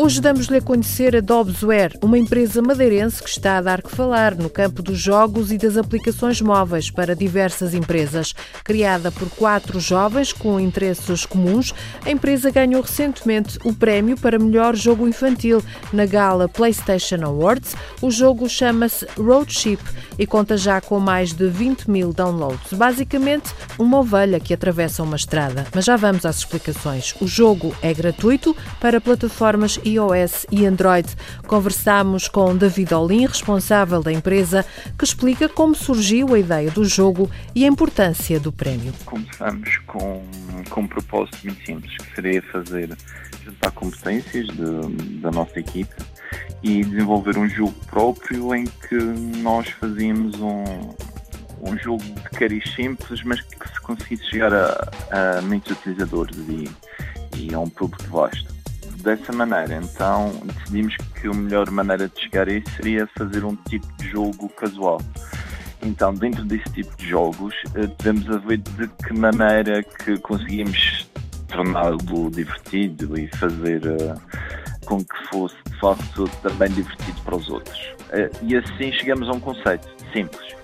Hoje damos-lhe a conhecer a Dobsware, uma empresa madeirense que está a dar que falar no campo dos jogos e das aplicações móveis para diversas empresas. Criada por quatro jovens com interesses comuns, a empresa ganhou recentemente o prémio para melhor jogo infantil na gala PlayStation Awards. O jogo chama-se Road Ship e conta já com mais de 20 mil downloads. Basicamente, uma ovelha que atravessa uma estrada. Mas já vamos às explicações. O jogo é gratuito para plataformas iOS e Android. Conversamos com David Olin, responsável da empresa, que explica como surgiu a ideia do jogo e a importância do prémio. Começamos com, com um propósito muito simples, que seria fazer juntar competências de, da nossa equipe e desenvolver um jogo próprio em que nós fazíamos um, um jogo de cariz simples, mas que se conseguisse chegar a, a muitos utilizadores e, e a um público vasto dessa maneira. Então decidimos que a melhor maneira de chegar a isso seria fazer um tipo de jogo casual. Então, dentro desse tipo de jogos, eh, devemos a ver de que maneira que conseguimos torná-lo divertido e fazer uh, com que fosse de facto também divertido para os outros. Uh, e assim chegamos a um conceito simples: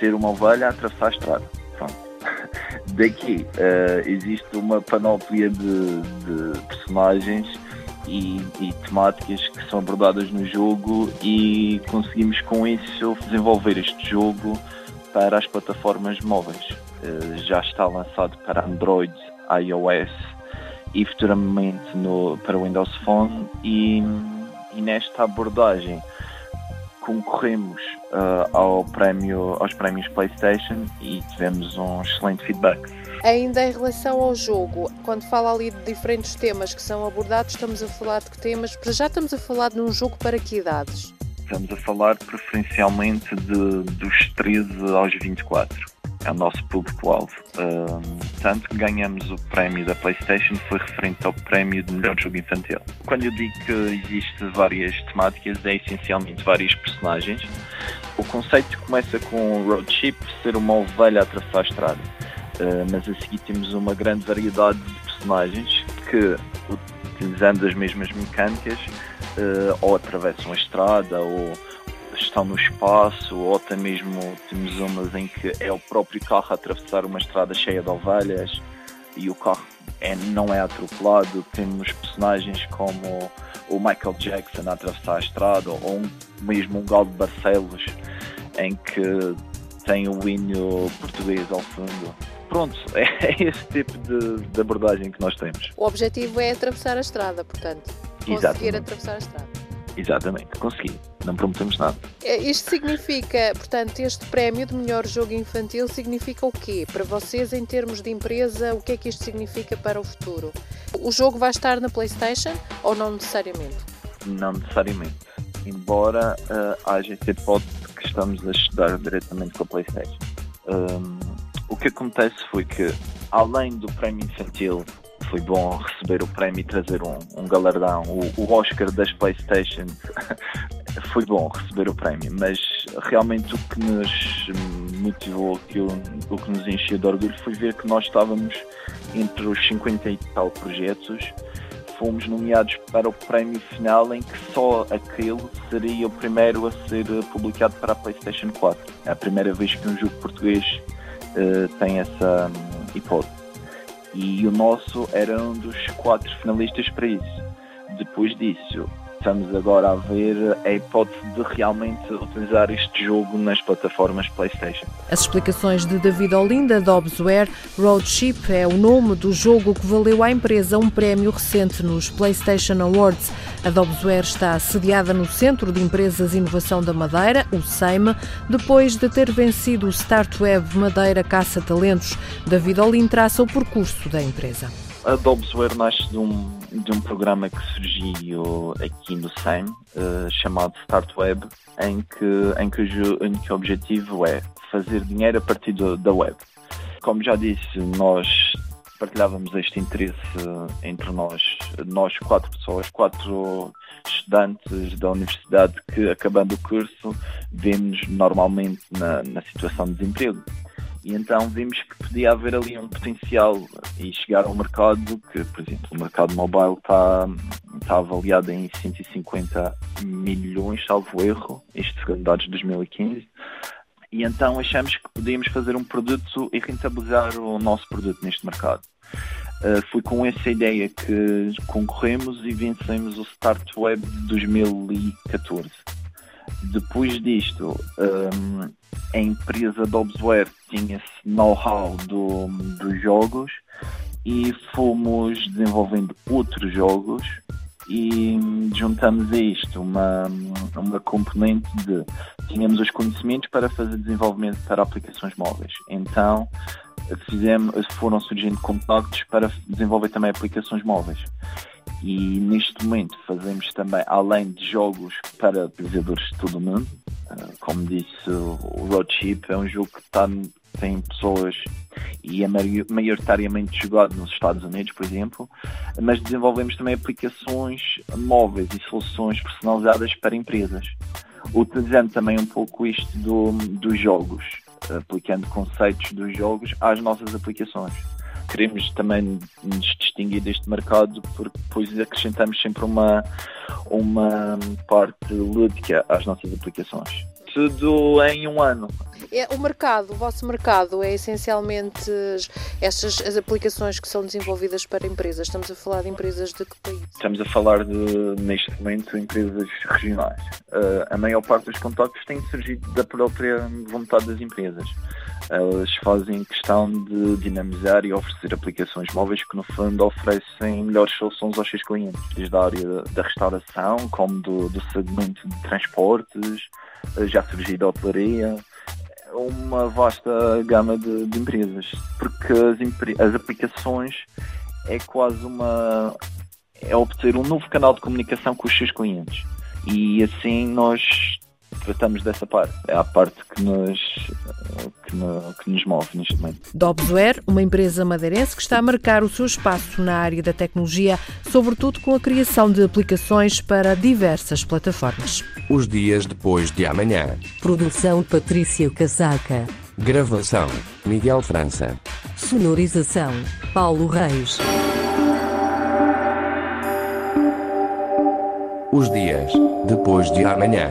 ter uma ovelha a atravessar a estrada. Daqui uh, existe uma panóplia de, de personagens e, e, temáticas que são abordadas no jogo e conseguimos com isso desenvolver este jogo para as plataformas móveis. Uh, já está lançado para Android, iOS e futuramente no, para Windows Phone e, e nesta abordagem concorremos uh, ao prémio, aos prémios PlayStation e tivemos um excelente feedback. Ainda em relação ao jogo, quando fala ali de diferentes temas que são abordados, estamos a falar de que temas? Para já estamos a falar de um jogo para que idades? Estamos a falar preferencialmente de, dos 13 aos 24 é o nosso público-alvo. Uh, tanto que ganhamos o prémio da PlayStation foi referente ao prémio de melhor jogo infantil. Quando eu digo que existem várias temáticas, é essencialmente vários personagens. O conceito começa com o Road Ship ser uma ovelha a atravessar a estrada, mas a seguir temos uma grande variedade de personagens que, utilizando as mesmas mecânicas, uh, ou atravessam a estrada ou estão no espaço, ou até mesmo temos umas em que é o próprio carro a atravessar uma estrada cheia de ovelhas e o carro é, não é atropelado. Temos personagens como o Michael Jackson a atravessar a estrada, ou um, mesmo um Galo de Barcelos, em que tem o hino português ao fundo. Pronto, é esse tipo de, de abordagem que nós temos. O objetivo é atravessar a estrada, portanto. Conseguir Exatamente. atravessar a estrada. Exatamente, consegui. Não prometemos nada. É, isto significa, portanto, este prémio de melhor jogo infantil significa o quê? Para vocês, em termos de empresa, o que é que isto significa para o futuro? O jogo vai estar na PlayStation ou não necessariamente? Não necessariamente. Embora uh, haja essa hipótese que estamos a estudar diretamente com a PlayStation. Um, o que acontece foi que, além do prémio infantil foi bom receber o prémio e trazer um, um galardão. O, o, Oscar das Playstation foi bom receber o prémio, mas realmente o que nos motivou, que o, o que nos encheu de orgulho foi ver que nós estávamos entre os 50 e tal projetos, fomos nomeados para o prémio final em que só aquele seria o primeiro a ser publicado para a PlayStation 4. É a primeira vez que um jogo português uh, tem essa um, hipótese e o nosso era um dos quatro finalistas para isso. Depois disso, estamos agora a ver a hipótese de realmente utilizar este jogo nas plataformas PlayStation. As explicações de David Olinda, Dobbsware, Road Ship é o nome do jogo que valeu à empresa um prémio recente nos PlayStation Awards. A Dobbsware está sediada no Centro de Empresas e Inovação da Madeira, o SEIMA, depois de ter vencido o Startweb Madeira Caça Talentos. David Olinda traça o percurso da empresa. A Dobsware nasce de um, de um programa que surgiu aqui no SEM, uh, chamado Start Web, em que, em, que o, em que o objetivo é fazer dinheiro a partir do, da web. Como já disse, nós partilhávamos este interesse entre nós, nós quatro pessoas, quatro estudantes da universidade que, acabando o curso, vemos normalmente na, na situação de desemprego. E então vimos que podia haver ali um potencial e chegar ao mercado, que, por exemplo, o mercado mobile está, está avaliado em 150 milhões, salvo erro, isto segundo dados de 2015. E então achamos que podíamos fazer um produto e rentabilizar o nosso produto neste mercado. Uh, foi com essa ideia que concorremos e vencemos o Start Web de 2014. Depois disto, um, a empresa Dobsware tinha esse know-how do, dos jogos e fomos desenvolvendo outros jogos e juntamos a isto uma, uma componente de tínhamos os conhecimentos para fazer desenvolvimento para aplicações móveis. Então fizemos, foram surgindo contactos para desenvolver também aplicações móveis. E neste momento fazemos também, além de jogos para utilizadores de todo o mundo, ah, como disse o Roadship, é um jogo que está, tem pessoas e é maioritariamente jogado nos Estados Unidos, por exemplo, mas desenvolvemos também aplicações móveis e soluções personalizadas para empresas, utilizando também um pouco isto do, dos jogos, aplicando conceitos dos jogos às nossas aplicações queremos também nos distinguir deste mercado porque depois acrescentamos sempre uma, uma parte lúdica às nossas aplicações. Tudo em um ano. É, o mercado, o vosso mercado é essencialmente estas as aplicações que são desenvolvidas para empresas. Estamos a falar de empresas de que país? Estamos a falar de, neste momento, empresas regionais. Uh, a maior parte dos contactos tem surgido da própria vontade das empresas elas fazem questão de dinamizar e oferecer aplicações móveis que, no fundo, oferecem melhores soluções aos seus clientes, desde a área da restauração, como do, do segmento de transportes, eh, já surgiu da hotelaria, uma vasta gama de, de empresas, porque as, as aplicações é quase uma. é obter um novo canal de comunicação com os seus clientes. E assim nós tratamos dessa parte. É a parte que nos, que, no, que nos move neste momento. Dobsware, uma empresa madeirense que está a marcar o seu espaço na área da tecnologia, sobretudo com a criação de aplicações para diversas plataformas. Os dias depois de amanhã. Produção Patrícia Casaca. Gravação Miguel França. Sonorização Paulo Reis. Os dias depois de amanhã.